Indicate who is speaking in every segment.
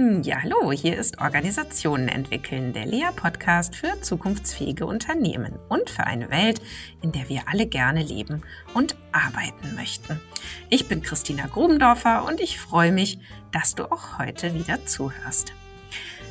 Speaker 1: Ja, hallo, hier ist Organisationen entwickeln, der Lea-Podcast für zukunftsfähige Unternehmen und für eine Welt, in der wir alle gerne leben und arbeiten möchten. Ich bin Christina Grubendorfer und ich freue mich, dass du auch heute wieder zuhörst.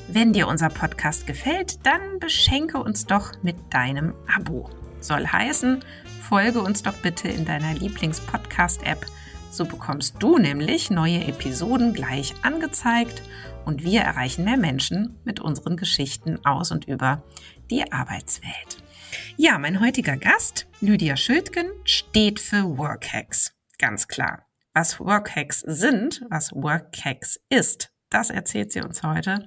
Speaker 1: Wenn dir unser Podcast gefällt, dann beschenke uns doch mit deinem Abo. Soll heißen, folge uns doch bitte in deiner Lieblings-Podcast-App. So bekommst du nämlich neue Episoden gleich angezeigt und wir erreichen mehr Menschen mit unseren Geschichten aus und über die Arbeitswelt. Ja, mein heutiger Gast, Lydia Schildgen, steht für Workhacks. Ganz klar. Was Workhacks sind, was Workhacks ist, das erzählt sie uns heute.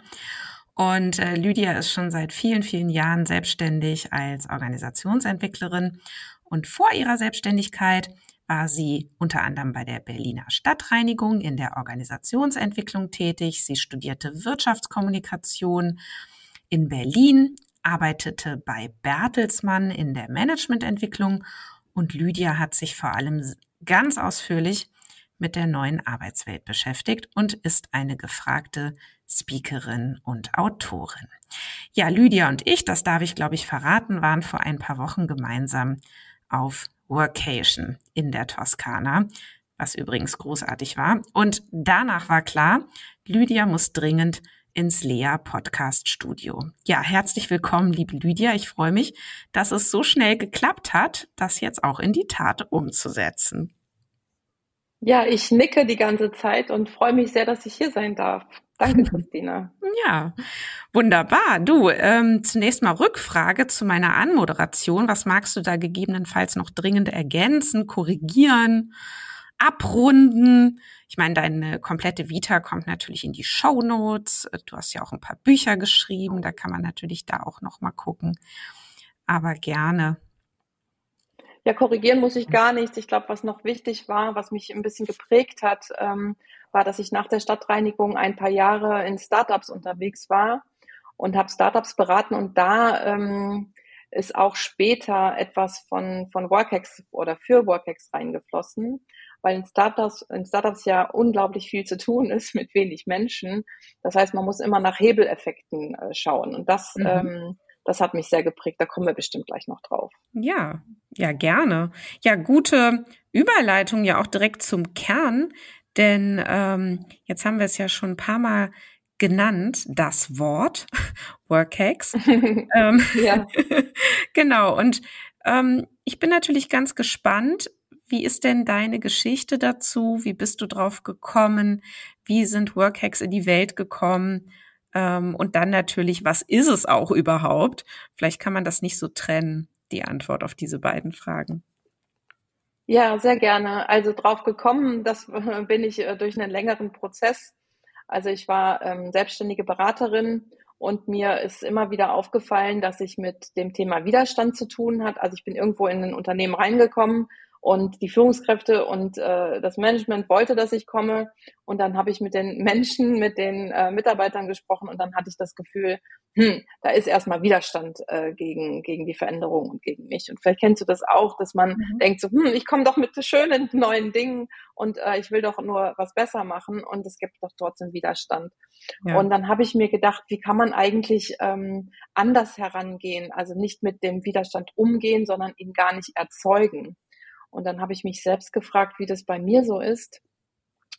Speaker 1: Und äh, Lydia ist schon seit vielen, vielen Jahren selbstständig als Organisationsentwicklerin. Und vor ihrer Selbstständigkeit war sie unter anderem bei der Berliner Stadtreinigung in der Organisationsentwicklung tätig. Sie studierte Wirtschaftskommunikation in Berlin, arbeitete bei Bertelsmann in der Managemententwicklung und Lydia hat sich vor allem ganz ausführlich mit der neuen Arbeitswelt beschäftigt und ist eine gefragte Speakerin und Autorin. Ja, Lydia und ich, das darf ich glaube ich verraten, waren vor ein paar Wochen gemeinsam auf Workation in der Toskana, was übrigens großartig war. Und danach war klar, Lydia muss dringend ins Lea Podcast Studio. Ja, herzlich willkommen, liebe Lydia. Ich freue mich, dass es so schnell geklappt hat, das jetzt auch in die Tat umzusetzen.
Speaker 2: Ja, ich nicke die ganze Zeit und freue mich sehr, dass ich hier sein darf. Danke, Christina.
Speaker 1: Ja, wunderbar. Du, ähm, zunächst mal Rückfrage zu meiner Anmoderation. Was magst du da gegebenenfalls noch dringend ergänzen, korrigieren, abrunden? Ich meine, deine komplette Vita kommt natürlich in die Show Notes. Du hast ja auch ein paar Bücher geschrieben. Da kann man natürlich da auch noch mal gucken. Aber gerne.
Speaker 2: Ja, korrigieren muss ich gar nichts. Ich glaube, was noch wichtig war, was mich ein bisschen geprägt hat, ähm, war, dass ich nach der Stadtreinigung ein paar Jahre in Startups unterwegs war und habe Startups beraten und da ähm, ist auch später etwas von, von Workex oder für Workex reingeflossen, weil in Startups, in Startups ja unglaublich viel zu tun ist mit wenig Menschen. Das heißt, man muss immer nach Hebeleffekten äh, schauen und das, mhm. ähm, das hat mich sehr geprägt. Da kommen wir bestimmt gleich noch drauf.
Speaker 1: Ja, ja, gerne. Ja, gute Überleitung ja auch direkt zum Kern. Denn ähm, jetzt haben wir es ja schon ein paar Mal genannt, das Wort Workhacks. ähm, ja. genau. Und ähm, ich bin natürlich ganz gespannt. Wie ist denn deine Geschichte dazu? Wie bist du drauf gekommen? Wie sind Workhacks in die Welt gekommen? Ähm, und dann natürlich, was ist es auch überhaupt? Vielleicht kann man das nicht so trennen, die Antwort auf diese beiden Fragen.
Speaker 2: Ja, sehr gerne. Also drauf gekommen, das bin ich äh, durch einen längeren Prozess. Also ich war ähm, selbstständige Beraterin und mir ist immer wieder aufgefallen, dass ich mit dem Thema Widerstand zu tun hat. Also ich bin irgendwo in ein Unternehmen reingekommen und die Führungskräfte und äh, das Management wollte, dass ich komme. Und dann habe ich mit den Menschen, mit den äh, Mitarbeitern gesprochen und dann hatte ich das Gefühl, hm, da ist erstmal Widerstand äh, gegen, gegen die Veränderung und gegen mich. Und vielleicht kennst du das auch, dass man mhm. denkt so, hm, ich komme doch mit schönen neuen Dingen und äh, ich will doch nur was besser machen und es gibt doch trotzdem Widerstand. Ja. Und dann habe ich mir gedacht, wie kann man eigentlich ähm, anders herangehen, also nicht mit dem Widerstand umgehen, sondern ihn gar nicht erzeugen. Und dann habe ich mich selbst gefragt, wie das bei mir so ist.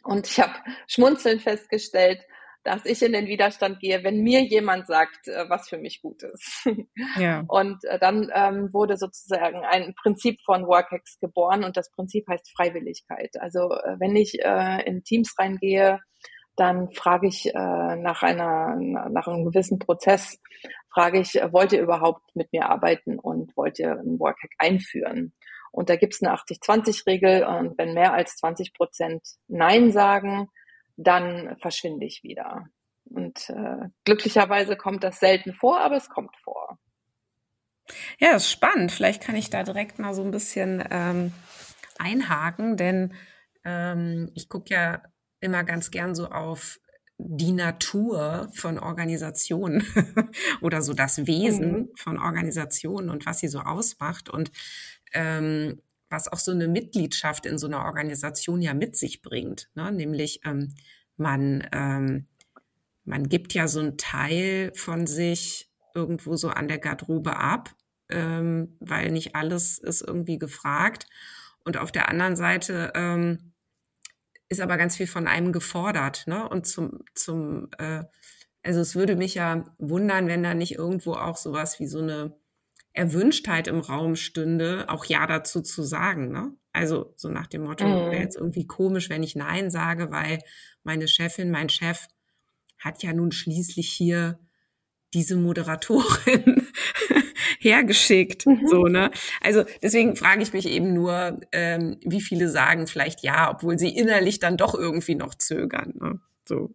Speaker 2: Und ich habe schmunzelnd festgestellt, dass ich in den Widerstand gehe, wenn mir jemand sagt, äh, was für mich gut ist. Ja. Und äh, dann ähm, wurde sozusagen ein Prinzip von Workex geboren und das Prinzip heißt Freiwilligkeit. Also äh, wenn ich äh, in Teams reingehe, dann frage ich äh, nach einer nach einem gewissen Prozess frage ich, wollt ihr überhaupt mit mir arbeiten und wollt ihr ein Workhack einführen? Und da gibt es eine 80-20-Regel und wenn mehr als 20 Prozent Nein sagen, dann verschwinde ich wieder. Und äh, glücklicherweise kommt das selten vor, aber es kommt vor.
Speaker 1: Ja, das ist spannend. Vielleicht kann ich da direkt mal so ein bisschen ähm, einhaken, denn ähm, ich gucke ja immer ganz gern so auf die Natur von Organisationen oder so das Wesen mhm. von Organisationen und was sie so ausmacht. Und ähm, was auch so eine Mitgliedschaft in so einer Organisation ja mit sich bringt, ne? nämlich ähm, man ähm, man gibt ja so einen Teil von sich irgendwo so an der Garderobe ab, ähm, weil nicht alles ist irgendwie gefragt. Und auf der anderen Seite ähm, ist aber ganz viel von einem gefordert. Ne? Und zum, zum äh, also es würde mich ja wundern, wenn da nicht irgendwo auch sowas wie so eine Erwünschtheit im Raum stünde, auch Ja dazu zu sagen. Ne? Also so nach dem Motto, mhm. wäre jetzt irgendwie komisch, wenn ich Nein sage, weil meine Chefin, mein Chef hat ja nun schließlich hier diese Moderatorin hergeschickt. Mhm. So, ne? Also deswegen frage ich mich eben nur, ähm, wie viele sagen vielleicht ja, obwohl sie innerlich dann doch irgendwie noch zögern. Ne? So.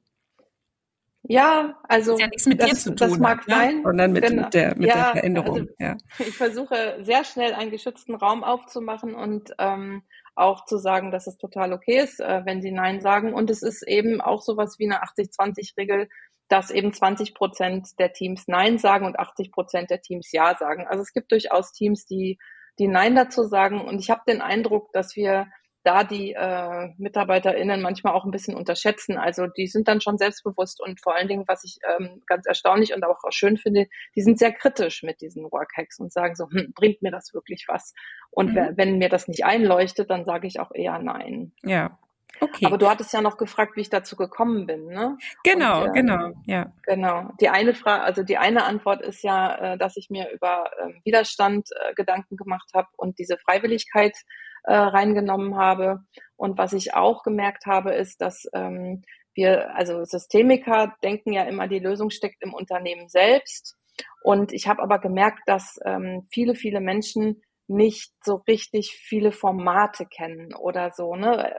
Speaker 2: Ja, also
Speaker 1: das, ja nichts mit das, dir zu tun,
Speaker 2: das mag
Speaker 1: ne?
Speaker 2: sein,
Speaker 1: sondern mit, genau. mit, der, mit ja, der Veränderung. Also
Speaker 2: ja. Ich versuche sehr schnell einen geschützten Raum aufzumachen und ähm, auch zu sagen, dass es total okay ist, äh, wenn sie Nein sagen. Und es ist eben auch sowas wie eine 80-20-Regel, dass eben 20 Prozent der Teams Nein sagen und 80 Prozent der Teams Ja sagen. Also es gibt durchaus Teams, die, die Nein dazu sagen. Und ich habe den Eindruck, dass wir da die äh, MitarbeiterInnen manchmal auch ein bisschen unterschätzen. Also die sind dann schon selbstbewusst und vor allen Dingen, was ich ähm, ganz erstaunlich und auch schön finde, die sind sehr kritisch mit diesen Workhacks und sagen so, hm, bringt mir das wirklich was? Und mhm. wenn mir das nicht einleuchtet, dann sage ich auch eher nein.
Speaker 1: Ja.
Speaker 2: Okay. Aber du hattest ja noch gefragt, wie ich dazu gekommen bin, ne?
Speaker 1: Genau, und, äh, genau, ja.
Speaker 2: Genau. Die eine Frage, also die eine Antwort ist ja, äh, dass ich mir über äh, Widerstand Gedanken gemacht habe und diese Freiwilligkeit äh, reingenommen habe. Und was ich auch gemerkt habe, ist, dass ähm, wir, also Systemiker denken ja immer, die Lösung steckt im Unternehmen selbst. Und ich habe aber gemerkt, dass ähm, viele, viele Menschen nicht so richtig viele Formate kennen oder so, ne?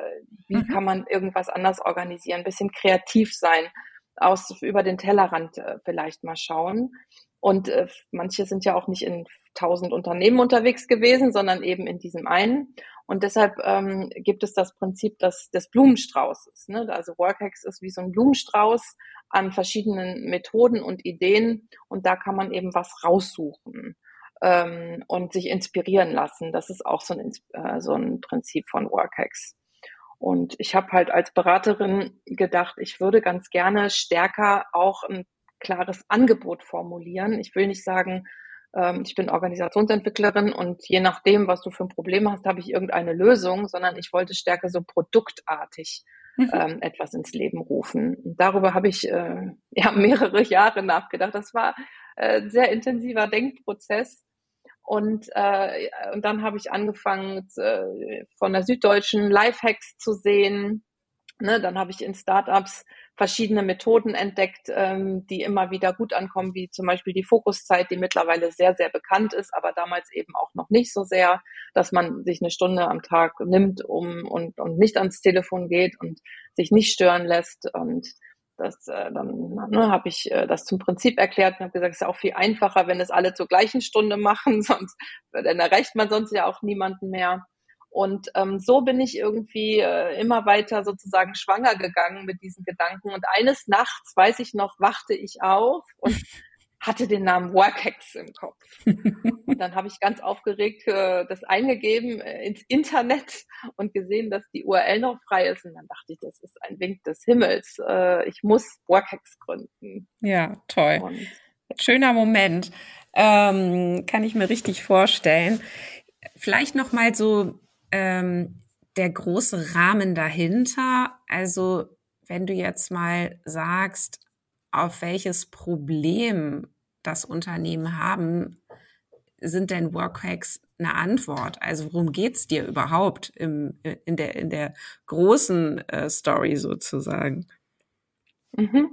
Speaker 2: Wie mhm. kann man irgendwas anders organisieren? Ein bisschen kreativ sein, aus über den Tellerrand äh, vielleicht mal schauen. Und äh, manche sind ja auch nicht in tausend Unternehmen unterwegs gewesen, sondern eben in diesem einen. Und deshalb ähm, gibt es das Prinzip des, des Blumenstraußes. Ne? Also Workhacks ist wie so ein Blumenstrauß an verschiedenen Methoden und Ideen. Und da kann man eben was raussuchen ähm, und sich inspirieren lassen. Das ist auch so ein, äh, so ein Prinzip von Workhacks. Und ich habe halt als Beraterin gedacht, ich würde ganz gerne stärker auch ein klares Angebot formulieren. Ich will nicht sagen, ähm, ich bin Organisationsentwicklerin und je nachdem, was du für ein Problem hast, habe ich irgendeine Lösung, sondern ich wollte stärker so produktartig mhm. ähm, etwas ins Leben rufen. Und darüber habe ich äh, ja mehrere Jahre nachgedacht. Das war äh, ein sehr intensiver Denkprozess. Und, äh, und dann habe ich angefangen, äh, von der Süddeutschen Lifehacks zu sehen. Ne, dann habe ich in Startups verschiedene Methoden entdeckt, ähm, die immer wieder gut ankommen, wie zum Beispiel die Fokuszeit, die mittlerweile sehr, sehr bekannt ist, aber damals eben auch noch nicht so sehr, dass man sich eine Stunde am Tag nimmt um und, und nicht ans Telefon geht und sich nicht stören lässt. Und das äh, dann ne, habe ich äh, das zum Prinzip erklärt und habe gesagt, es ist auch viel einfacher, wenn es alle zur gleichen Stunde machen, sonst dann erreicht man sonst ja auch niemanden mehr. Und ähm, so bin ich irgendwie äh, immer weiter sozusagen schwanger gegangen mit diesen Gedanken. Und eines Nachts, weiß ich noch, wachte ich auf und hatte den Namen Workhacks im Kopf. Und dann habe ich ganz aufgeregt äh, das eingegeben äh, ins Internet und gesehen, dass die URL noch frei ist. Und dann dachte ich, das ist ein Wink des Himmels. Äh, ich muss Workhacks gründen.
Speaker 1: Ja, toll. Und, Schöner Moment. Ähm, kann ich mir richtig vorstellen. Vielleicht noch mal so ähm, der große Rahmen dahinter? Also wenn du jetzt mal sagst, auf welches Problem das Unternehmen haben, sind denn Workhacks eine Antwort? Also worum geht's dir überhaupt im, in, der, in der großen äh, Story sozusagen?
Speaker 2: Mhm.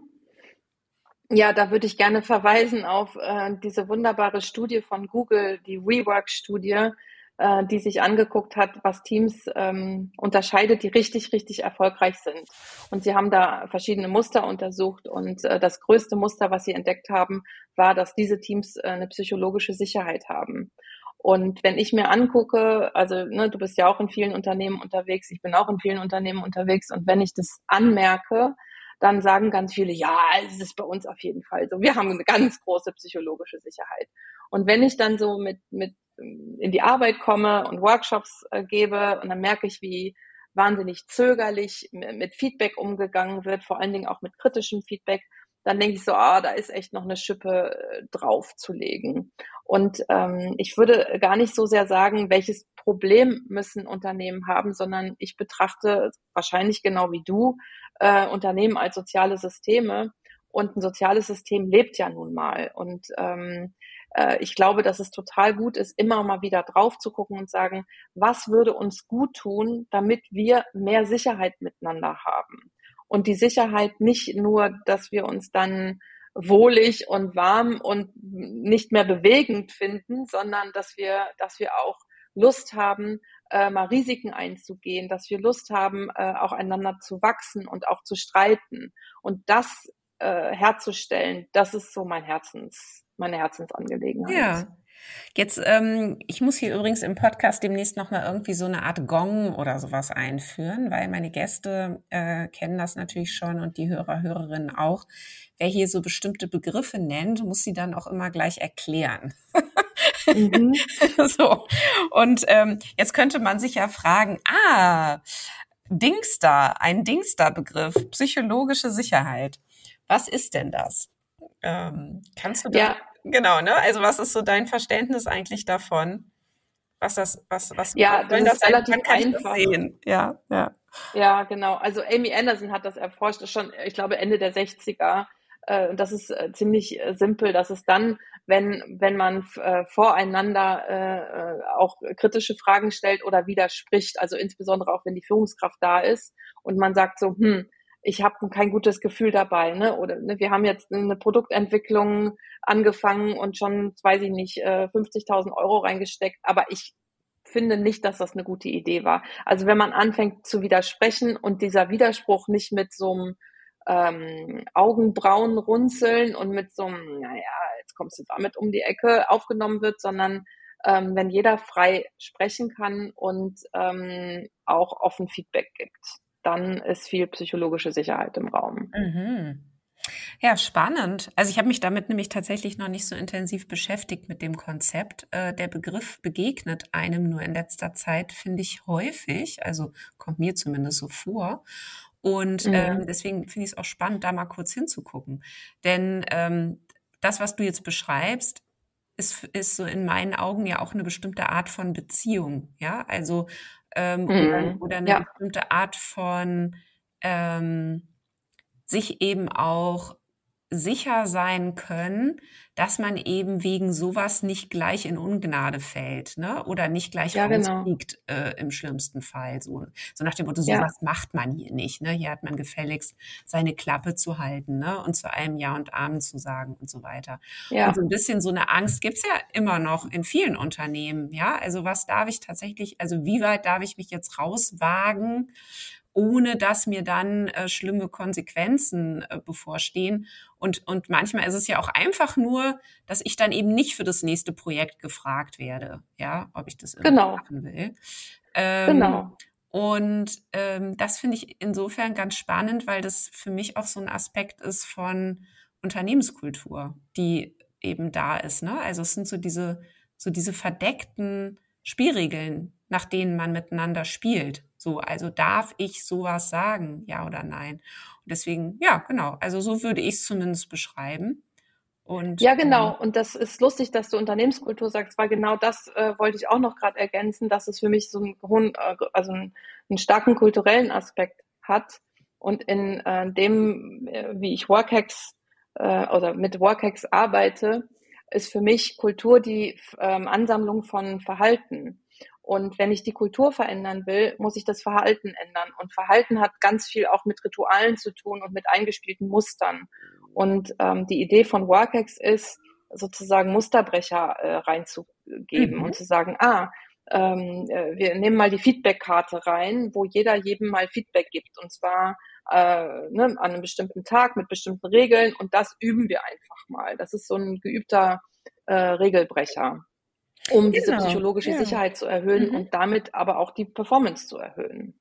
Speaker 2: Ja, da würde ich gerne verweisen auf äh, diese wunderbare Studie von Google, die WeWork-Studie, äh, die sich angeguckt hat, was Teams ähm, unterscheidet, die richtig, richtig erfolgreich sind. Und sie haben da verschiedene Muster untersucht und äh, das größte Muster, was sie entdeckt haben, war, dass diese Teams äh, eine psychologische Sicherheit haben. Und wenn ich mir angucke, also ne, du bist ja auch in vielen Unternehmen unterwegs, ich bin auch in vielen Unternehmen unterwegs und wenn ich das anmerke, dann sagen ganz viele, ja, es ist bei uns auf jeden Fall so. Wir haben eine ganz große psychologische Sicherheit. Und wenn ich dann so mit, mit in die Arbeit komme und Workshops äh, gebe und dann merke ich, wie wahnsinnig zögerlich mit Feedback umgegangen wird, vor allen Dingen auch mit kritischem Feedback, dann denke ich so, ah, da ist echt noch eine Schippe äh, draufzulegen. Und ähm, ich würde gar nicht so sehr sagen, welches Problem müssen Unternehmen haben, sondern ich betrachte wahrscheinlich genau wie du äh, Unternehmen als soziale Systeme. Und ein soziales System lebt ja nun mal. Und ähm, äh, ich glaube, dass es total gut ist, immer mal wieder drauf zu gucken und sagen, was würde uns gut tun, damit wir mehr Sicherheit miteinander haben. Und die Sicherheit nicht nur, dass wir uns dann wohlig und warm und nicht mehr bewegend finden, sondern dass wir, dass wir auch Lust haben, äh, mal Risiken einzugehen, dass wir Lust haben, äh, auch einander zu wachsen und auch zu streiten. Und das äh, herzustellen, das ist so mein Herzens, meine Herzensangelegenheit.
Speaker 1: Ja. Jetzt, ähm, ich muss hier übrigens im Podcast demnächst nochmal irgendwie so eine Art Gong oder sowas einführen, weil meine Gäste äh, kennen das natürlich schon und die Hörer, Hörerinnen auch. Wer hier so bestimmte Begriffe nennt, muss sie dann auch immer gleich erklären. Mhm. so. Und ähm, jetzt könnte man sich ja fragen, ah, Dingster, ein Dingster-Begriff, psychologische Sicherheit. Was ist denn das? Ähm, kannst du da, ja. genau, ne? Also was ist so dein Verständnis eigentlich davon? Was das, was, was,
Speaker 2: ja, das ist das relativ einfach.
Speaker 1: Ja, ja.
Speaker 2: Ja, genau. Also Amy Anderson hat das erforscht, schon, ich glaube, Ende der 60er. Äh, und das ist äh, ziemlich äh, simpel, dass es dann, wenn, wenn man voreinander auch kritische Fragen stellt oder widerspricht, also insbesondere auch wenn die Führungskraft da ist und man sagt so, hm, ich habe kein gutes Gefühl dabei, ne? Oder ne, wir haben jetzt eine Produktentwicklung angefangen und schon, weiß ich nicht, 50.000 Euro reingesteckt, aber ich finde nicht, dass das eine gute Idee war. Also wenn man anfängt zu widersprechen und dieser Widerspruch nicht mit so einem ähm, Augenbrauen runzeln und mit so einem, naja, jetzt kommst du damit um die Ecke aufgenommen wird, sondern ähm, wenn jeder frei sprechen kann und ähm, auch offen Feedback gibt, dann ist viel psychologische Sicherheit im Raum.
Speaker 1: Mhm. Ja, spannend. Also ich habe mich damit nämlich tatsächlich noch nicht so intensiv beschäftigt mit dem Konzept. Äh, der Begriff begegnet einem nur in letzter Zeit, finde ich häufig, also kommt mir zumindest so vor. Und mhm. ähm, deswegen finde ich es auch spannend, da mal kurz hinzugucken. Denn ähm, das, was du jetzt beschreibst, ist, ist so in meinen Augen ja auch eine bestimmte Art von Beziehung, ja, also ähm, mhm. oder, oder, eine ja. bestimmte Art von ähm, sich eben auch sicher sein können, dass man eben wegen sowas nicht gleich in Ungnade fällt, ne? Oder nicht gleich ja, rausfliegt genau. äh, im schlimmsten Fall. So, so nach dem Motto, sowas ja. macht man hier nicht. Ne? Hier hat man gefälligst seine Klappe zu halten, ne? Und zu einem Ja und Amen zu sagen und so weiter. Ja. Und so ein bisschen so eine Angst gibt's ja immer noch in vielen Unternehmen, ja. Also was darf ich tatsächlich, also wie weit darf ich mich jetzt rauswagen? Ohne dass mir dann äh, schlimme Konsequenzen äh, bevorstehen. Und, und manchmal ist es ja auch einfach nur, dass ich dann eben nicht für das nächste Projekt gefragt werde, ja, ob ich das
Speaker 2: genau.
Speaker 1: machen will. Ähm, genau. Und ähm, das finde ich insofern ganz spannend, weil das für mich auch so ein Aspekt ist von Unternehmenskultur, die eben da ist. Ne? Also es sind so diese, so diese verdeckten Spielregeln, nach denen man miteinander spielt. So, also darf ich sowas sagen, ja oder nein? Und deswegen, ja, genau. Also so würde ich es zumindest beschreiben. Und,
Speaker 2: ja, genau. Ähm, und das ist lustig, dass du Unternehmenskultur sagst, weil genau das äh, wollte ich auch noch gerade ergänzen, dass es für mich so einen hohen, äh, also einen, einen, starken kulturellen Aspekt hat. Und in äh, dem, äh, wie ich Workhacks äh, oder mit Workhacks arbeite, ist für mich Kultur die ähm, Ansammlung von Verhalten. Und wenn ich die Kultur verändern will, muss ich das Verhalten ändern. Und Verhalten hat ganz viel auch mit Ritualen zu tun und mit eingespielten Mustern. Und ähm, die Idee von Workex ist, sozusagen Musterbrecher äh, reinzugeben mhm. und zu sagen, ah, ähm, äh, wir nehmen mal die Feedbackkarte rein, wo jeder jedem mal Feedback gibt. Und zwar äh, ne, an einem bestimmten Tag mit bestimmten Regeln. Und das üben wir einfach mal. Das ist so ein geübter äh, Regelbrecher um genau. diese psychologische ja. Sicherheit zu erhöhen mhm. und damit aber auch die Performance zu erhöhen.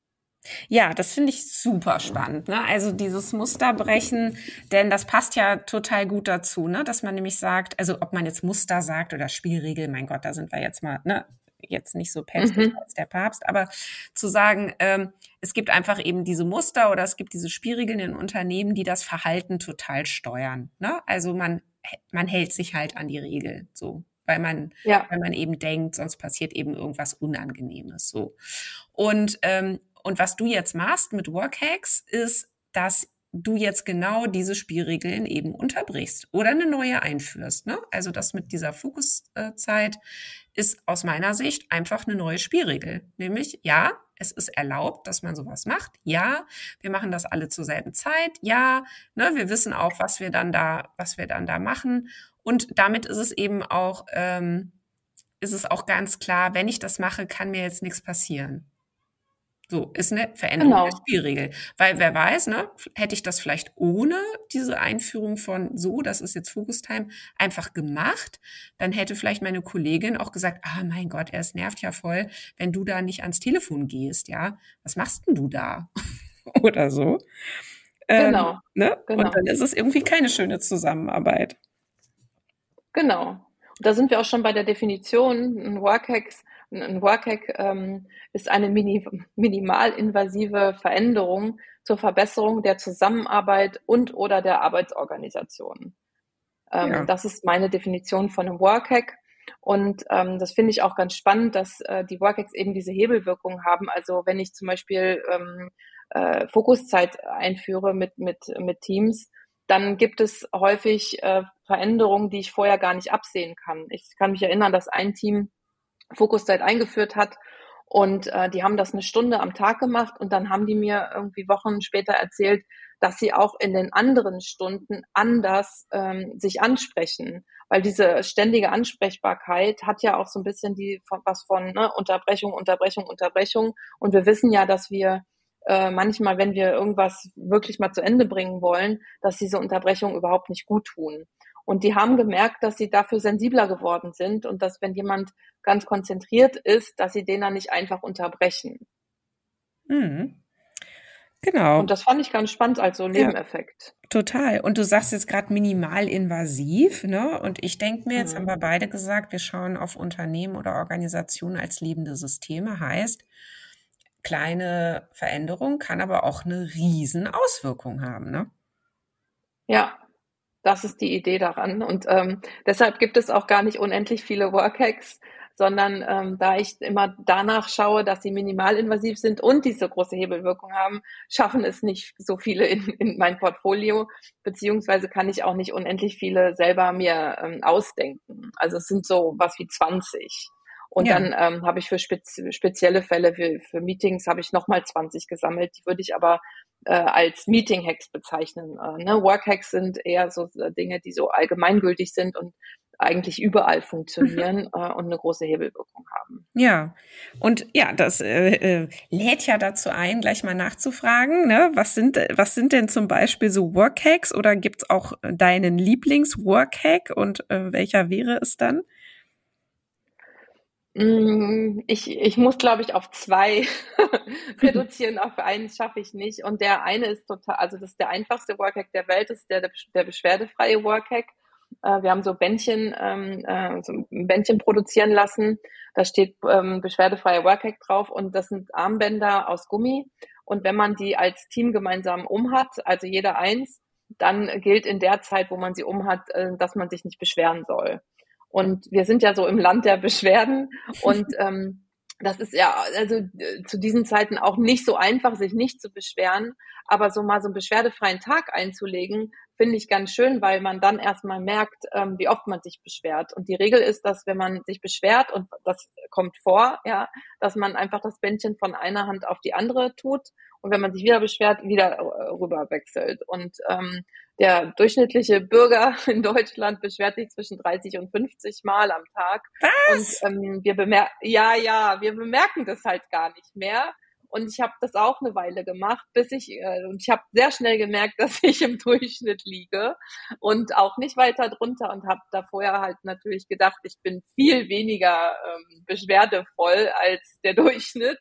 Speaker 1: Ja, das finde ich super spannend. Ne? Also dieses Musterbrechen, denn das passt ja total gut dazu, ne? dass man nämlich sagt, also ob man jetzt Muster sagt oder Spielregel, mein Gott, da sind wir jetzt mal, ne? jetzt nicht so päpstlich mhm. als der Papst, aber zu sagen, ähm, es gibt einfach eben diese Muster oder es gibt diese Spielregeln in Unternehmen, die das Verhalten total steuern. Ne? Also man, man hält sich halt an die Regel so weil man, ja. weil man eben denkt, sonst passiert eben irgendwas Unangenehmes. So. Und, ähm, und was du jetzt machst mit Workhacks, ist, dass du jetzt genau diese Spielregeln eben unterbrichst oder eine neue einführst. Ne? Also das mit dieser Fokuszeit ist aus meiner Sicht einfach eine neue Spielregel. Nämlich, ja, es ist erlaubt, dass man sowas macht. Ja, wir machen das alle zur selben Zeit. Ja, ne, wir wissen auch, was wir dann da, was wir dann da machen. Und damit ist es eben auch, ähm, ist es auch ganz klar, wenn ich das mache, kann mir jetzt nichts passieren. So, ist eine Veränderung genau. der Spielregel. Weil wer weiß, ne, hätte ich das vielleicht ohne diese Einführung von so, das ist jetzt Focus Time, einfach gemacht, dann hätte vielleicht meine Kollegin auch gesagt, ah mein Gott, er es nervt ja voll, wenn du da nicht ans Telefon gehst, ja. Was machst denn du da? Oder so. Genau. Ähm, ne? genau. Und dann ist es irgendwie keine schöne Zusammenarbeit.
Speaker 2: Genau. Und da sind wir auch schon bei der Definition. Ein Workhacks ein Workhack ähm, ist eine mini, minimalinvasive Veränderung zur Verbesserung der Zusammenarbeit und oder der Arbeitsorganisation. Ähm, ja. Das ist meine Definition von einem Workhack. Und ähm, das finde ich auch ganz spannend, dass äh, die Workhacks eben diese Hebelwirkung haben. Also wenn ich zum Beispiel ähm, äh, Fokuszeit einführe mit, mit, mit Teams, dann gibt es häufig äh, Veränderungen, die ich vorher gar nicht absehen kann. Ich kann mich erinnern, dass ein Team Fokuszeit eingeführt hat. Und äh, die haben das eine Stunde am Tag gemacht und dann haben die mir irgendwie Wochen später erzählt, dass sie auch in den anderen Stunden anders ähm, sich ansprechen. Weil diese ständige Ansprechbarkeit hat ja auch so ein bisschen die was von ne, Unterbrechung, Unterbrechung, Unterbrechung. Und wir wissen ja, dass wir äh, manchmal, wenn wir irgendwas wirklich mal zu Ende bringen wollen, dass diese Unterbrechungen überhaupt nicht gut tun. Und die haben gemerkt, dass sie dafür sensibler geworden sind und dass wenn jemand ganz konzentriert ist, dass sie den dann nicht einfach unterbrechen.
Speaker 1: Mhm. Genau.
Speaker 2: Und das fand ich ganz spannend als so Nebeneffekt.
Speaker 1: Ja, total. Und du sagst jetzt gerade minimalinvasiv, ne? Und ich denke mir, jetzt mhm. haben wir beide gesagt, wir schauen auf Unternehmen oder Organisationen als lebende Systeme. Heißt, kleine Veränderung kann aber auch eine riesen Auswirkung haben, ne?
Speaker 2: Ja, das ist die Idee daran. Und ähm, deshalb gibt es auch gar nicht unendlich viele Workhacks, sondern ähm, da ich immer danach schaue, dass sie minimalinvasiv sind und diese große Hebelwirkung haben, schaffen es nicht so viele in, in mein Portfolio, beziehungsweise kann ich auch nicht unendlich viele selber mir ähm, ausdenken. Also es sind so was wie 20. Und ja. dann ähm, habe ich für spez spezielle Fälle, für, für Meetings, habe ich nochmal 20 gesammelt. Die würde ich aber äh, als Meeting-Hacks bezeichnen. Äh, ne? Work-Hacks sind eher so äh, Dinge, die so allgemeingültig sind und eigentlich überall funktionieren äh, und eine große Hebelwirkung haben.
Speaker 1: Ja, und ja, das äh, äh, lädt ja dazu ein, gleich mal nachzufragen, ne? was, sind, was sind denn zum Beispiel so Workhacks oder gibt's auch deinen Lieblings-Workhack und äh, welcher wäre es dann?
Speaker 2: Mm, ich, ich muss, glaube ich, auf zwei reduzieren, auf einen schaffe ich nicht. Und der eine ist total, also das ist der einfachste Workhack der Welt, ist der, der beschwerdefreie Workhack. Äh, wir haben so Bändchen, ähm, äh, so ein Bändchen produzieren lassen. Da steht ähm, beschwerdefreier Workhack drauf und das sind Armbänder aus Gummi. Und wenn man die als Team gemeinsam umhat, also jeder eins, dann gilt in der Zeit, wo man sie umhat, äh, dass man sich nicht beschweren soll. Und wir sind ja so im Land der Beschwerden. Und ähm, das ist ja also äh, zu diesen Zeiten auch nicht so einfach, sich nicht zu beschweren, aber so mal so einen beschwerdefreien Tag einzulegen, finde ich ganz schön, weil man dann erstmal merkt, ähm, wie oft man sich beschwert. Und die Regel ist, dass wenn man sich beschwert, und das kommt vor, ja, dass man einfach das Bändchen von einer Hand auf die andere tut und wenn man sich wieder beschwert, wieder äh, rüber wechselt. Und ähm, der durchschnittliche Bürger in Deutschland beschwert sich zwischen 30 und 50 Mal am Tag.
Speaker 1: Was?
Speaker 2: Und ähm, wir bemerken, ja, ja, wir bemerken das halt gar nicht mehr. Und ich habe das auch eine Weile gemacht, bis ich äh, und ich habe sehr schnell gemerkt, dass ich im Durchschnitt liege und auch nicht weiter drunter und habe da vorher halt natürlich gedacht, ich bin viel weniger ähm, beschwerdevoll als der Durchschnitt,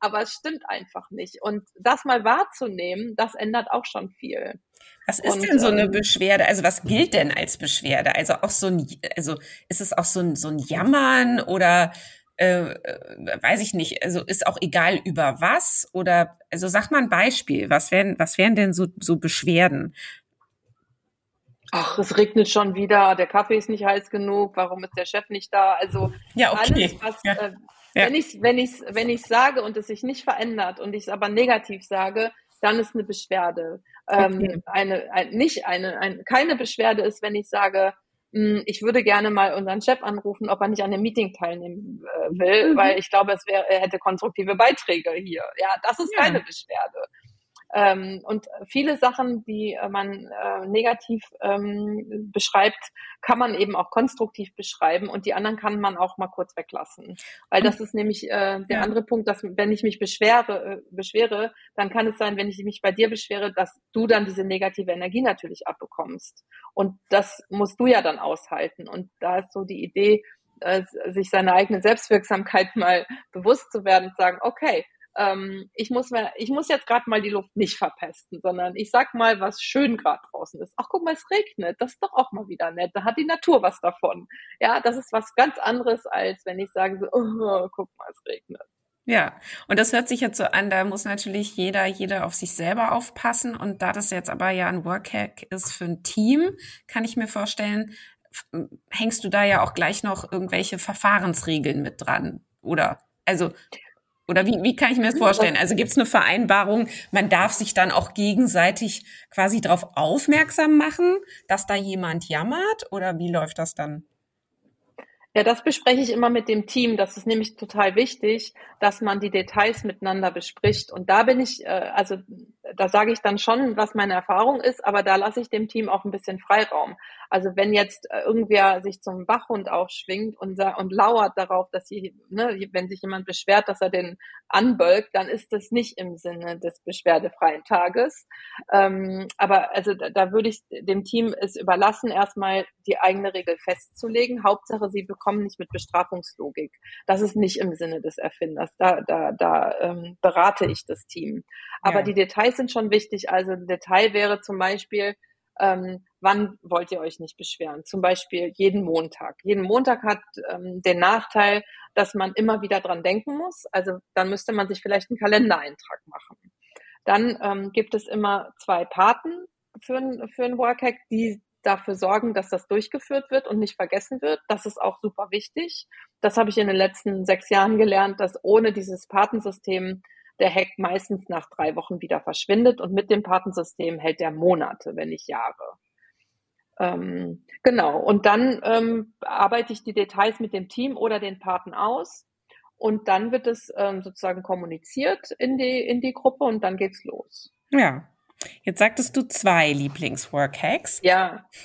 Speaker 2: aber es stimmt einfach nicht. Und das mal wahrzunehmen, das ändert auch schon viel.
Speaker 1: Was ist und, denn so eine ähm, Beschwerde? Also was gilt denn als Beschwerde? Also auch so ein, also ist es auch so ein, so ein Jammern oder äh, äh, weiß ich nicht, also ist auch egal über was oder also sag mal ein Beispiel, was wären was wären denn so so Beschwerden?
Speaker 2: Ach, es regnet schon wieder, der Kaffee ist nicht heiß genug, warum ist der Chef nicht da? Also ja, okay. alles, was, ja. Äh, ja. wenn ich wenn ich wenn ich sage und es sich nicht verändert und ich es aber negativ sage, dann ist eine Beschwerde. Ähm, okay. Ähm, eine, ein, nicht eine, ein, keine Beschwerde ist, wenn ich sage, ich würde gerne mal unseren Chef anrufen, ob er nicht an dem Meeting teilnehmen äh, will, mhm. weil ich glaube, es wäre, er hätte konstruktive Beiträge hier. Ja, das ist ja. keine Beschwerde. Ähm, und viele Sachen, die äh, man äh, negativ ähm, beschreibt, kann man eben auch konstruktiv beschreiben und die anderen kann man auch mal kurz weglassen. Weil das ist nämlich äh, der ja. andere Punkt, dass wenn ich mich beschwere, äh, beschwere, dann kann es sein, wenn ich mich bei dir beschwere, dass du dann diese negative Energie natürlich abbekommst. Und das musst du ja dann aushalten. Und da ist so die Idee, äh, sich seiner eigenen Selbstwirksamkeit mal bewusst zu werden und sagen, okay, ähm, ich muss ich muss jetzt gerade mal die Luft nicht verpesten, sondern ich sag mal, was schön gerade draußen ist. Ach, guck mal, es regnet. Das ist doch auch mal wieder nett. Da hat die Natur was davon. Ja, das ist was ganz anderes, als wenn ich sage so, oh, guck mal, es regnet.
Speaker 1: Ja, und das hört sich jetzt so an, da muss natürlich jeder, jeder auf sich selber aufpassen. Und da das jetzt aber ja ein Workhack ist für ein Team, kann ich mir vorstellen, hängst du da ja auch gleich noch irgendwelche Verfahrensregeln mit dran, oder? Also oder wie, wie kann ich mir das vorstellen? Also gibt es eine Vereinbarung, man darf sich dann auch gegenseitig quasi darauf aufmerksam machen, dass da jemand jammert? Oder wie läuft das dann?
Speaker 2: Ja, das bespreche ich immer mit dem Team. Das ist nämlich total wichtig, dass man die Details miteinander bespricht. Und da bin ich, äh, also da sage ich dann schon, was meine Erfahrung ist, aber da lasse ich dem Team auch ein bisschen Freiraum. Also wenn jetzt äh, irgendwer sich zum Wachhund aufschwingt und, und lauert darauf, dass sie, ne, wenn sich jemand beschwert, dass er den anbölkt, dann ist das nicht im Sinne des beschwerdefreien Tages. Ähm, aber also da, da würde ich dem Team es überlassen, erstmal die eigene Regel festzulegen. Hauptsache, sie bekommen nicht mit Bestrafungslogik. Das ist nicht im Sinne des Erfinders. Da, da, da ähm, berate ich das Team. Aber ja. die Details sind schon wichtig. Also ein Detail wäre zum Beispiel, ähm, wann wollt ihr euch nicht beschweren? Zum Beispiel jeden Montag. Jeden Montag hat ähm, den Nachteil, dass man immer wieder dran denken muss. Also dann müsste man sich vielleicht einen Kalendereintrag machen. Dann ähm, gibt es immer zwei Paten für ein, für ein Workhack, die dafür sorgen, dass das durchgeführt wird und nicht vergessen wird. Das ist auch super wichtig. Das habe ich in den letzten sechs Jahren gelernt, dass ohne dieses Patensystem der Hack meistens nach drei Wochen wieder verschwindet und mit dem Patensystem hält der Monate, wenn nicht Jahre. Ähm, genau, und dann ähm, arbeite ich die Details mit dem Team oder den Paten aus und dann wird es ähm, sozusagen kommuniziert in die, in die Gruppe und dann geht's los.
Speaker 1: Ja. Jetzt sagtest du zwei Lieblings-Workhacks.
Speaker 2: Ja.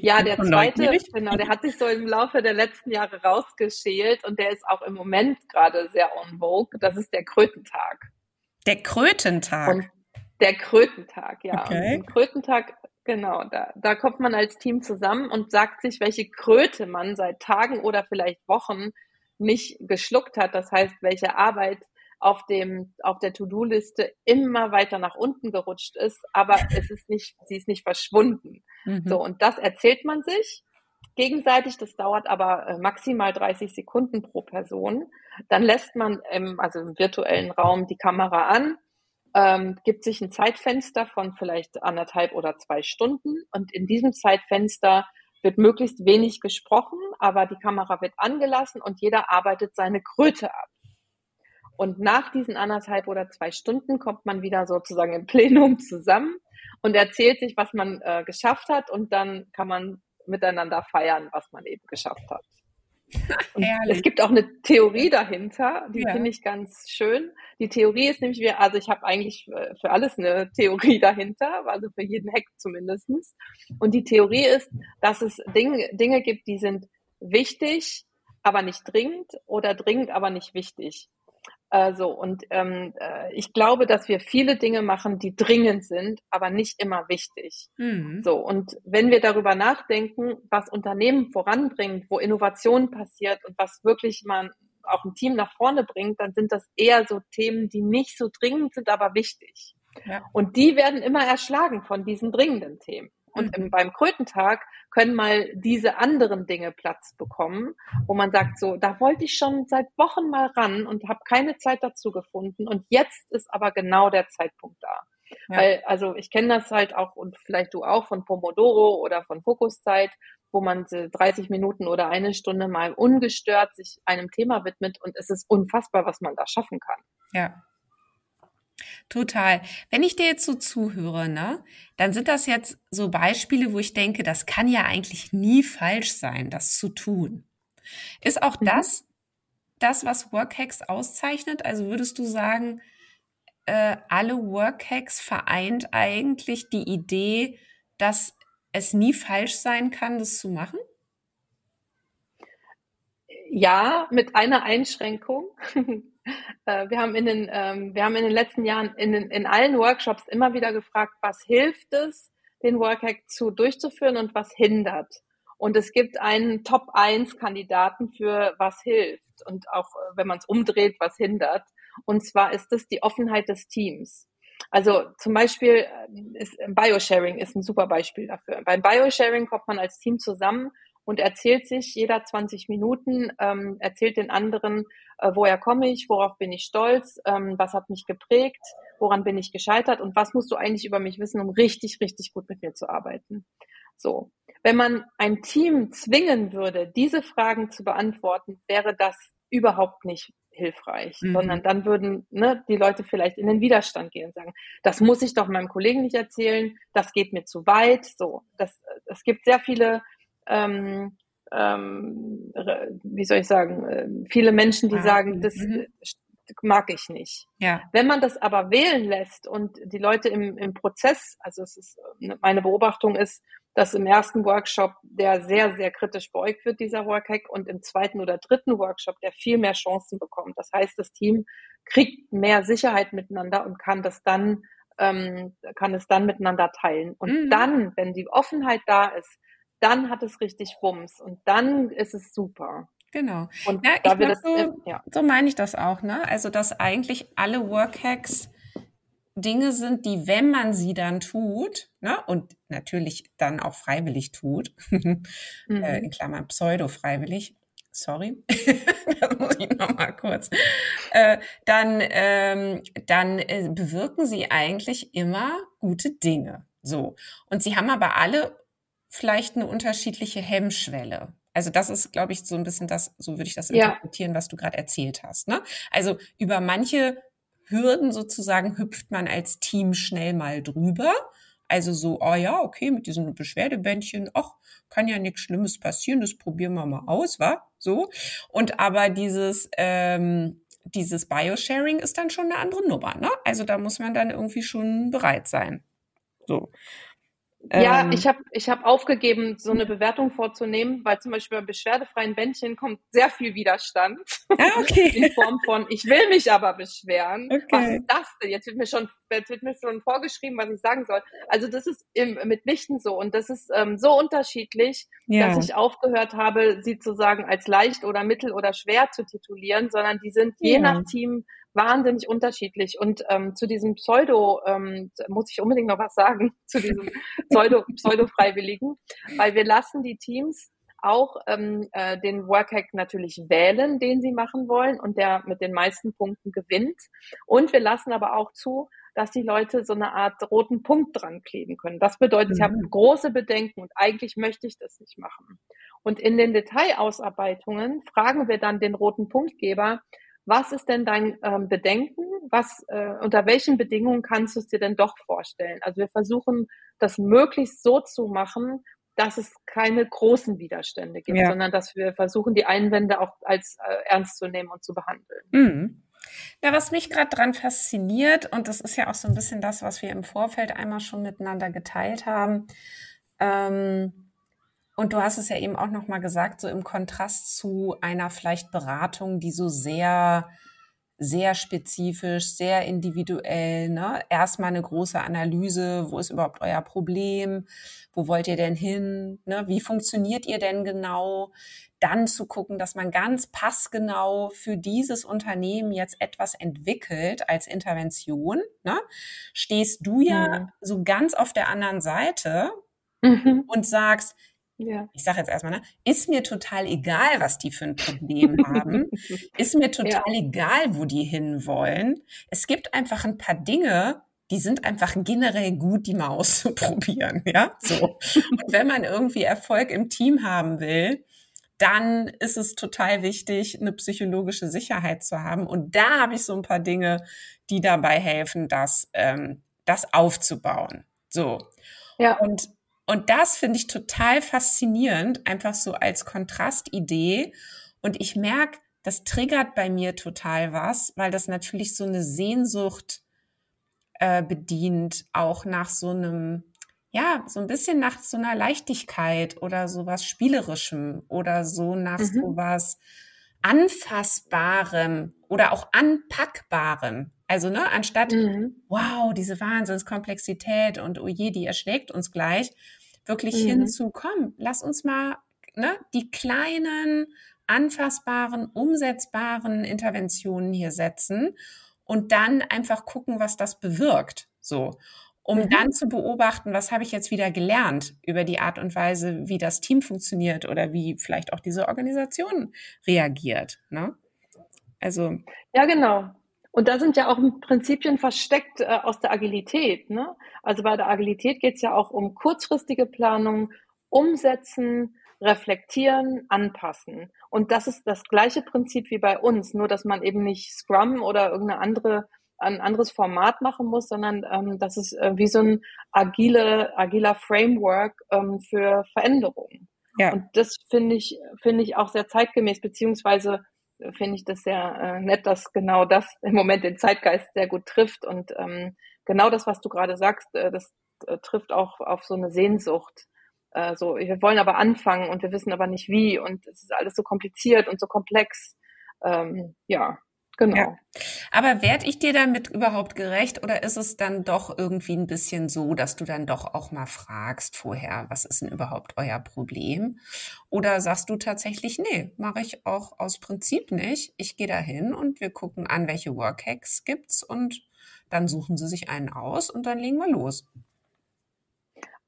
Speaker 2: Ja, der zweite, genau, der hat sich so im Laufe der letzten Jahre rausgeschält und der ist auch im Moment gerade sehr on vogue. Das ist der Krötentag.
Speaker 1: Der Krötentag? Und
Speaker 2: der Krötentag, ja. Okay. Und Krötentag, genau, da, da kommt man als Team zusammen und sagt sich, welche Kröte man seit Tagen oder vielleicht Wochen nicht geschluckt hat. Das heißt, welche Arbeit auf dem, auf der To-Do-Liste immer weiter nach unten gerutscht ist, aber es ist nicht, sie ist nicht verschwunden. Mhm. So, und das erzählt man sich gegenseitig. Das dauert aber äh, maximal 30 Sekunden pro Person. Dann lässt man im, also im virtuellen Raum die Kamera an, ähm, gibt sich ein Zeitfenster von vielleicht anderthalb oder zwei Stunden und in diesem Zeitfenster wird möglichst wenig gesprochen, aber die Kamera wird angelassen und jeder arbeitet seine Kröte ab. Und nach diesen anderthalb oder zwei Stunden kommt man wieder sozusagen im Plenum zusammen und erzählt sich, was man äh, geschafft hat und dann kann man miteinander feiern, was man eben geschafft hat. es gibt auch eine Theorie dahinter, die ja. finde ich ganz schön. Die Theorie ist nämlich, also ich habe eigentlich für alles eine Theorie dahinter, also für jeden Hack zumindestens. Und die Theorie ist, dass es Dinge, Dinge gibt, die sind wichtig, aber nicht dringend oder dringend, aber nicht wichtig. Also, und ähm, äh, ich glaube, dass wir viele Dinge machen, die dringend sind, aber nicht immer wichtig. Mhm. So, und wenn wir darüber nachdenken, was Unternehmen voranbringt, wo Innovation passiert und was wirklich man auch ein Team nach vorne bringt, dann sind das eher so Themen, die nicht so dringend sind, aber wichtig. Ja. Und die werden immer erschlagen von diesen dringenden Themen. Und im, beim Krötentag können mal diese anderen Dinge Platz bekommen, wo man sagt, so, da wollte ich schon seit Wochen mal ran und habe keine Zeit dazu gefunden. Und jetzt ist aber genau der Zeitpunkt da. Ja. Weil, also ich kenne das halt auch und vielleicht du auch von Pomodoro oder von Fokuszeit, wo man 30 Minuten oder eine Stunde mal ungestört sich einem Thema widmet und es ist unfassbar, was man da schaffen kann.
Speaker 1: Ja. Total. Wenn ich dir jetzt so zuhöre, ne, dann sind das jetzt so Beispiele, wo ich denke, das kann ja eigentlich nie falsch sein, das zu tun. Ist auch mhm. das das, was Workhacks auszeichnet? Also würdest du sagen, äh, alle Workhacks vereint eigentlich die Idee, dass es nie falsch sein kann, das zu machen?
Speaker 2: Ja, mit einer Einschränkung. Äh, wir haben in den, ähm, wir haben in den letzten Jahren in, den, in allen Workshops immer wieder gefragt, was hilft es, den Workhack zu durchzuführen und was hindert. Und es gibt einen Top 1 Kandidaten für was hilft und auch äh, wenn man es umdreht, was hindert. Und zwar ist es die Offenheit des Teams. Also zum Beispiel äh, ist Biosharing ist ein super Beispiel dafür. Beim Biosharing kommt man als Team zusammen und erzählt sich jeder 20 Minuten, ähm, erzählt den anderen, äh, woher komme ich, worauf bin ich stolz, ähm, was hat mich geprägt, woran bin ich gescheitert und was musst du eigentlich über mich wissen, um richtig, richtig gut mit mir zu arbeiten. So. Wenn man ein Team zwingen würde, diese Fragen zu beantworten, wäre das überhaupt nicht hilfreich, mhm. sondern dann würden ne, die Leute vielleicht in den Widerstand gehen und sagen, das muss ich doch meinem Kollegen nicht erzählen, das geht mir zu weit. So, das, es gibt sehr viele, ähm, ähm, wie soll ich sagen, äh, viele Menschen, die ah, sagen, das mhm. mag ich nicht. Ja. Wenn man das aber wählen lässt und die Leute im, im Prozess, also es ist meine Beobachtung ist, dass im ersten Workshop der sehr, sehr kritisch beäugt wird, dieser Workhack, und im zweiten oder dritten Workshop der viel mehr Chancen bekommt. Das heißt, das Team kriegt mehr Sicherheit miteinander und kann das dann, ähm, kann es dann miteinander teilen. Und mhm. dann, wenn die Offenheit da ist, dann hat es richtig Wumms und dann ist es super.
Speaker 1: Genau. Und ja, ich glaub, das, so, ja. so meine ich das auch, ne? Also, dass eigentlich alle Workhacks Dinge sind, die, wenn man sie dann tut, ne, und natürlich dann auch freiwillig tut, mhm. äh, in Klammern pseudo-freiwillig, sorry, das muss ich nochmal kurz, äh, dann, ähm, dann äh, bewirken sie eigentlich immer gute Dinge. So. Und sie haben aber alle vielleicht eine unterschiedliche Hemmschwelle. Also das ist, glaube ich, so ein bisschen das, so würde ich das interpretieren, ja. was du gerade erzählt hast. Ne? Also über manche Hürden sozusagen hüpft man als Team schnell mal drüber. Also so, oh ja, okay, mit diesen Beschwerdebändchen, ach, kann ja nichts Schlimmes passieren, das probieren wir mal aus, wa? So. Und aber dieses, ähm, dieses Biosharing ist dann schon eine andere Nummer, ne? Also da muss man dann irgendwie schon bereit sein. So.
Speaker 2: Ja, ähm, ich habe ich hab aufgegeben, so eine Bewertung vorzunehmen, weil zum Beispiel beim beschwerdefreien Bändchen kommt sehr viel Widerstand. Ah, okay. In Form von, ich will mich aber beschweren. Okay. Was ist das denn? Jetzt wird mir schon, jetzt wird mir schon vorgeschrieben, was ich sagen soll. Also das ist im, mitnichten so. Und das ist ähm, so unterschiedlich, ja. dass ich aufgehört habe, sie zu sagen als leicht oder mittel oder schwer zu titulieren, sondern die sind ja. je nach Team wahnsinnig unterschiedlich. Und ähm, zu diesem Pseudo ähm, muss ich unbedingt noch was sagen, zu diesem Pseudo, Pseudo-Freiwilligen, weil wir lassen die Teams auch ähm, äh, den Workhack natürlich wählen, den sie machen wollen und der mit den meisten Punkten gewinnt. Und wir lassen aber auch zu, dass die Leute so eine Art roten Punkt dran kleben können. Das bedeutet, ich habe mhm. große Bedenken und eigentlich möchte ich das nicht machen. Und in den Detailausarbeitungen fragen wir dann den roten Punktgeber, was ist denn dein ähm, Bedenken? Was, äh, unter welchen Bedingungen kannst du es dir denn doch vorstellen? Also wir versuchen, das möglichst so zu machen, dass es keine großen Widerstände gibt, ja. sondern dass wir versuchen, die Einwände auch als äh, ernst zu nehmen und zu behandeln.
Speaker 1: Mhm. Ja, was mich gerade dran fasziniert, und das ist ja auch so ein bisschen das, was wir im Vorfeld einmal schon miteinander geteilt haben, ähm, und du hast es ja eben auch noch mal gesagt, so im Kontrast zu einer vielleicht Beratung, die so sehr sehr spezifisch, sehr individuell. Ne? Erstmal eine große Analyse, wo ist überhaupt euer Problem? Wo wollt ihr denn hin? Ne? Wie funktioniert ihr denn genau? Dann zu gucken, dass man ganz passgenau für dieses Unternehmen jetzt etwas entwickelt als Intervention. Ne? Stehst du ja, ja so ganz auf der anderen Seite mhm. und sagst, ja. ich sage jetzt erstmal, ne, ist mir total egal, was die für ein Problem haben, ist mir total ja. egal, wo die hinwollen. Es gibt einfach ein paar Dinge, die sind einfach generell gut, die mal auszuprobieren, ja, so. Und wenn man irgendwie Erfolg im Team haben will, dann ist es total wichtig, eine psychologische Sicherheit zu haben. Und da habe ich so ein paar Dinge, die dabei helfen, das, ähm, das aufzubauen. So. Ja. Und, und das finde ich total faszinierend, einfach so als Kontrastidee. Und ich merke, das triggert bei mir total was, weil das natürlich so eine Sehnsucht äh, bedient, auch nach so einem, ja, so ein bisschen nach so einer Leichtigkeit oder sowas Spielerischem oder so nach mhm. sowas Anfassbarem oder auch Anpackbarem. Also, ne, anstatt, mhm. wow, diese Wahnsinnskomplexität und oh je, die erschlägt uns gleich, wirklich mhm. hinzukommen. Lass uns mal ne, die kleinen, anfassbaren, umsetzbaren Interventionen hier setzen und dann einfach gucken, was das bewirkt. So. Um mhm. dann zu beobachten, was habe ich jetzt wieder gelernt über die Art und Weise, wie das Team funktioniert oder wie vielleicht auch diese Organisation reagiert. Ne?
Speaker 2: Also. Ja, genau. Und da sind ja auch Prinzipien versteckt äh, aus der Agilität. Ne? Also bei der Agilität geht es ja auch um kurzfristige Planung, Umsetzen, reflektieren, anpassen. Und das ist das gleiche Prinzip wie bei uns, nur dass man eben nicht Scrum oder irgendeine andere ein anderes Format machen muss, sondern ähm, das ist äh, wie so ein agile, agiler Framework ähm, für Veränderungen. Ja. Und das finde ich, finde ich auch sehr zeitgemäß, beziehungsweise finde ich das sehr äh, nett, dass genau das im Moment den Zeitgeist sehr gut trifft und ähm, genau das, was du gerade sagst, äh, das äh, trifft auch auf so eine Sehnsucht äh, so, wir wollen aber anfangen und wir wissen aber nicht wie und es ist alles so kompliziert und so komplex. Ähm, ja, genau. Ja.
Speaker 1: Aber werde ich dir damit überhaupt gerecht oder ist es dann doch irgendwie ein bisschen so, dass du dann doch auch mal fragst vorher, was ist denn überhaupt euer Problem? Oder sagst du tatsächlich, nee, mache ich auch aus Prinzip nicht. Ich gehe da hin und wir gucken an, welche Workhacks gibt's und dann suchen sie sich einen aus und dann legen wir los.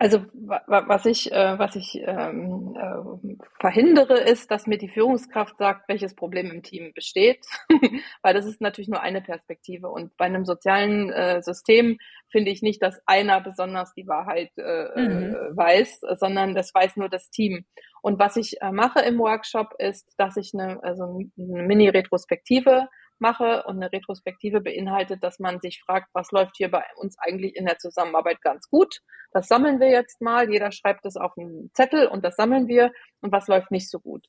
Speaker 2: Also was ich, äh, was ich ähm, äh, verhindere, ist, dass mir die Führungskraft sagt, welches Problem im Team besteht, weil das ist natürlich nur eine Perspektive. Und bei einem sozialen äh, System finde ich nicht, dass einer besonders die Wahrheit äh, mhm. Äh, weiß, sondern das weiß nur das Team. Und was ich äh, mache im Workshop ist, dass ich eine, also eine Mini-Retrospektive mache und eine Retrospektive beinhaltet, dass man sich fragt, was läuft hier bei uns eigentlich in der Zusammenarbeit ganz gut. Das sammeln wir jetzt mal. Jeder schreibt es auf einen Zettel und das sammeln wir. Und was läuft nicht so gut?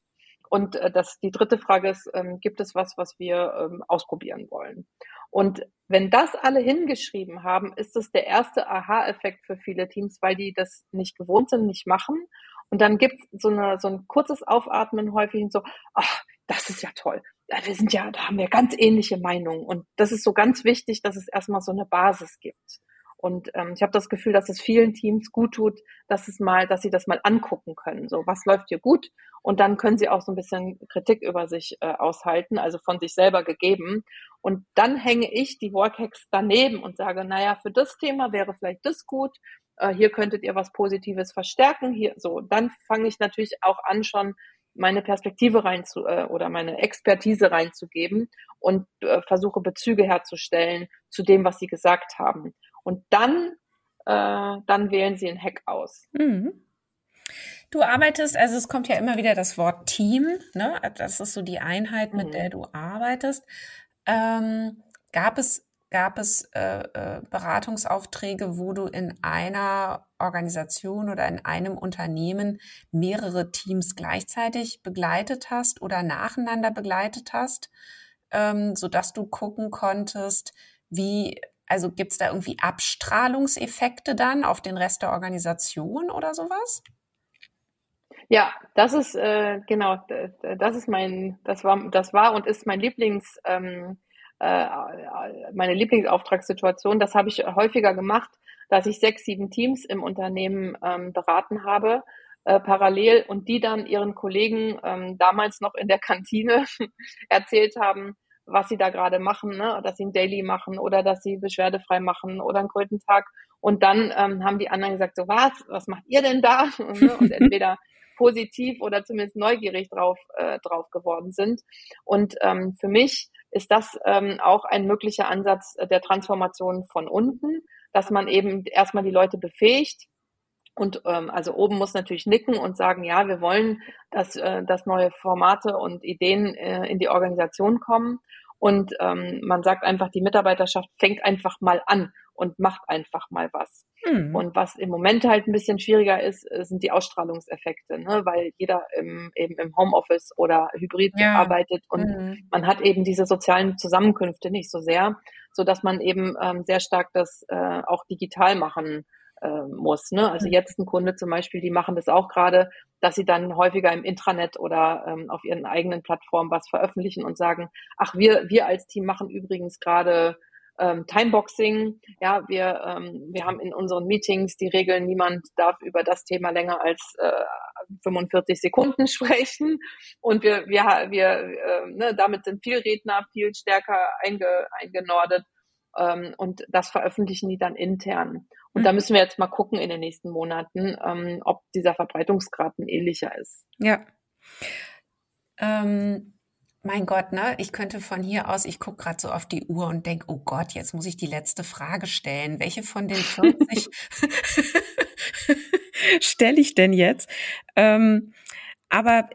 Speaker 2: Und äh, das, die dritte Frage ist, ähm, gibt es was, was wir ähm, ausprobieren wollen? Und wenn das alle hingeschrieben haben, ist es der erste Aha-Effekt für viele Teams, weil die das nicht gewohnt sind, nicht machen. Und dann gibt es so, eine, so ein kurzes Aufatmen häufig und so, ach, das ist ja toll wir sind ja, da haben wir ganz ähnliche Meinungen. Und das ist so ganz wichtig, dass es erstmal so eine Basis gibt. Und ähm, ich habe das Gefühl, dass es vielen Teams gut tut, dass es mal, dass sie das mal angucken können. So, was läuft hier gut? Und dann können sie auch so ein bisschen Kritik über sich äh, aushalten, also von sich selber gegeben. Und dann hänge ich die Workhacks daneben und sage, naja, für das Thema wäre vielleicht das gut. Äh, hier könntet ihr was Positives verstärken. Hier, so, dann fange ich natürlich auch an, schon meine Perspektive rein zu äh, oder meine Expertise reinzugeben und äh, versuche Bezüge herzustellen zu dem, was sie gesagt haben. Und dann, äh, dann wählen sie ein Hack aus. Mhm.
Speaker 1: Du arbeitest, also es kommt ja immer wieder das Wort Team, ne? Das ist so die Einheit, mit mhm. der du arbeitest. Ähm, gab es gab es äh, äh, Beratungsaufträge, wo du in einer Organisation oder in einem Unternehmen mehrere Teams gleichzeitig begleitet hast oder nacheinander begleitet hast, ähm, sodass du gucken konntest, wie, also gibt es da irgendwie Abstrahlungseffekte dann auf den Rest der Organisation oder sowas?
Speaker 2: Ja, das ist äh, genau, das ist mein, das war, das war und ist mein Lieblings ähm, äh, meine Lieblingsauftragssituation. Das habe ich häufiger gemacht, dass ich sechs, sieben Teams im Unternehmen ähm, beraten habe, äh, parallel und die dann ihren Kollegen ähm, damals noch in der Kantine erzählt haben, was sie da gerade machen, ne? dass sie ein Daily machen oder dass sie beschwerdefrei machen oder einen Krötentag. Und dann ähm, haben die anderen gesagt, so was, was macht ihr denn da? Und, ne? und entweder positiv oder zumindest neugierig drauf, äh, drauf geworden sind. Und ähm, für mich ist das ähm, auch ein möglicher Ansatz der Transformation von unten, dass man eben erstmal die Leute befähigt, und ähm, also oben muss natürlich nicken und sagen, ja, wir wollen, dass, äh, dass neue Formate und Ideen äh, in die Organisation kommen. Und ähm, man sagt einfach, die Mitarbeiterschaft fängt einfach mal an und macht einfach mal was. Mhm. Und was im Moment halt ein bisschen schwieriger ist, äh, sind die Ausstrahlungseffekte, ne? weil jeder im, eben im Homeoffice oder Hybrid ja. arbeitet und mhm. man hat eben diese sozialen Zusammenkünfte nicht so sehr, so dass man eben ähm, sehr stark das äh, auch digital machen äh, muss. Ne? Also mhm. jetzt ein Kunde zum Beispiel, die machen das auch gerade, dass sie dann häufiger im Intranet oder ähm, auf ihren eigenen Plattformen was veröffentlichen und sagen, ach, wir, wir als Team machen übrigens gerade ähm, Timeboxing. Ja, wir, ähm, wir haben in unseren Meetings die Regeln, niemand darf über das Thema länger als äh, 45 Sekunden sprechen. Und wir, wir, wir äh, ne, damit sind viel Redner viel stärker einge, eingenordet. Ähm, und das veröffentlichen die dann intern. Und mhm. da müssen wir jetzt mal gucken in den nächsten Monaten, ähm, ob dieser Verbreitungsgrad ein ähnlicher ist.
Speaker 1: Ja. Ähm, mein Gott, ne? Ich könnte von hier aus, ich gucke gerade so auf die Uhr und denke, oh Gott, jetzt muss ich die letzte Frage stellen. Welche von den 40 stelle ich denn jetzt? Ähm, aber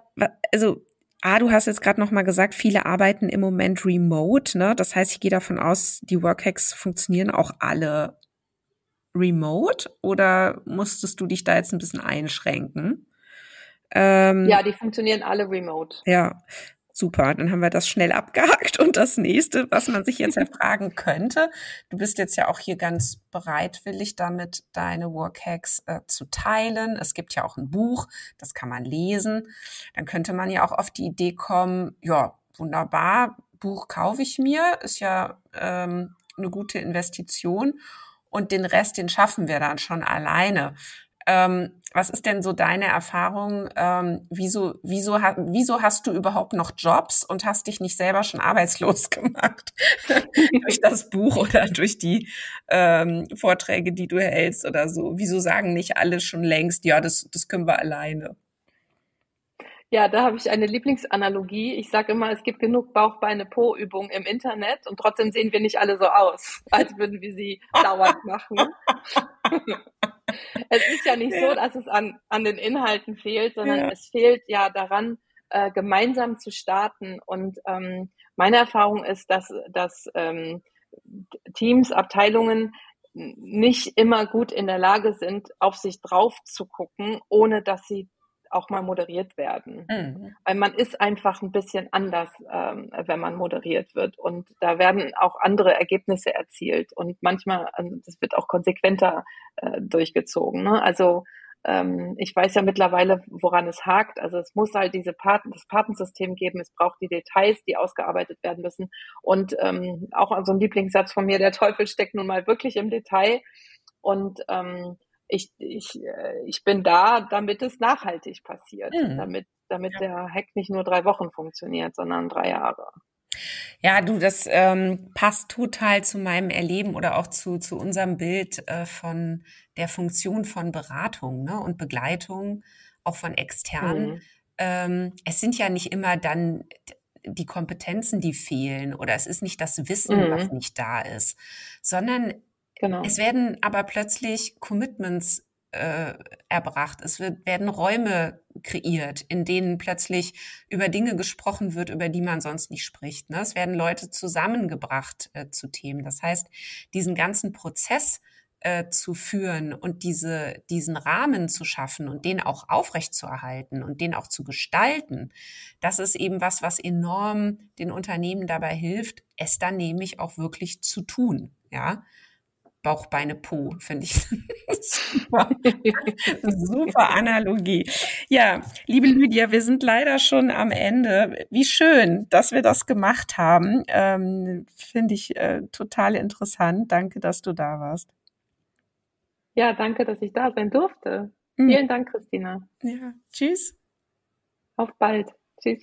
Speaker 1: also Ah, du hast jetzt gerade noch mal gesagt, viele arbeiten im Moment remote. Ne? Das heißt, ich gehe davon aus, die Workhacks funktionieren auch alle remote oder musstest du dich da jetzt ein bisschen einschränken?
Speaker 2: Ähm, ja, die funktionieren alle remote.
Speaker 1: Ja, super. Dann haben wir das schnell abgehakt. Und das nächste, was man sich jetzt erfragen könnte, du bist jetzt ja auch hier ganz bereitwillig damit, deine Workhacks äh, zu teilen. Es gibt ja auch ein Buch, das kann man lesen. Dann könnte man ja auch auf die Idee kommen, ja, wunderbar, Buch kaufe ich mir, ist ja ähm, eine gute Investition und den Rest, den schaffen wir dann schon alleine. Ähm, was ist denn so deine Erfahrung? Ähm, wieso, wieso, wieso hast du überhaupt noch Jobs und hast dich nicht selber schon arbeitslos gemacht durch das Buch oder durch die ähm, Vorträge, die du hältst oder so? Wieso sagen nicht alle schon längst, ja, das, das können wir alleine?
Speaker 2: Ja, da habe ich eine Lieblingsanalogie. Ich sage immer, es gibt genug Bauch-Beine-Po-Übungen im Internet und trotzdem sehen wir nicht alle so aus, als würden wir sie dauernd machen. Es ist ja nicht so, dass es an, an den Inhalten fehlt, sondern ja. es fehlt ja daran, äh, gemeinsam zu starten. Und ähm, meine Erfahrung ist, dass, dass ähm, Teams, Abteilungen nicht immer gut in der Lage sind, auf sich drauf zu gucken, ohne dass sie auch mal moderiert werden. Mhm. Weil man ist einfach ein bisschen anders, ähm, wenn man moderiert wird. Und da werden auch andere Ergebnisse erzielt. Und manchmal, ähm, das wird auch konsequenter äh, durchgezogen. Ne? Also ähm, ich weiß ja mittlerweile, woran es hakt. Also es muss halt diese Paten, das Patensystem geben. Es braucht die Details, die ausgearbeitet werden müssen. Und ähm, auch so ein Lieblingssatz von mir, der Teufel steckt nun mal wirklich im Detail. Und ähm, ich, ich, äh, ich bin da, damit es nachhaltig passiert, mhm. damit, damit ja. der Hack nicht nur drei Wochen funktioniert, sondern drei Jahre.
Speaker 1: Ja, du, das ähm, passt total zu meinem Erleben oder auch zu, zu unserem Bild äh, von der Funktion von Beratung ne, und Begleitung, auch von externen. Mhm. Ähm, es sind ja nicht immer dann die Kompetenzen, die fehlen oder es ist nicht das Wissen, mhm. was nicht da ist, sondern Genau. Es werden aber plötzlich Commitments äh, erbracht. Es wird, werden Räume kreiert, in denen plötzlich über Dinge gesprochen wird, über die man sonst nicht spricht. Ne? Es werden Leute zusammengebracht äh, zu Themen. Das heißt, diesen ganzen Prozess äh, zu führen und diese, diesen Rahmen zu schaffen und den auch aufrechtzuerhalten und den auch zu gestalten, das ist eben was, was enorm den Unternehmen dabei hilft, es dann nämlich auch wirklich zu tun. Ja, Bauch, Beine, Po, finde ich super. super Analogie. Ja, liebe Lydia, wir sind leider schon am Ende. Wie schön, dass wir das gemacht haben. Ähm, finde ich äh, total interessant. Danke, dass du da warst.
Speaker 2: Ja, danke, dass ich da sein durfte. Mhm. Vielen Dank, Christina.
Speaker 1: Ja, tschüss.
Speaker 2: Auf bald. Tschüss.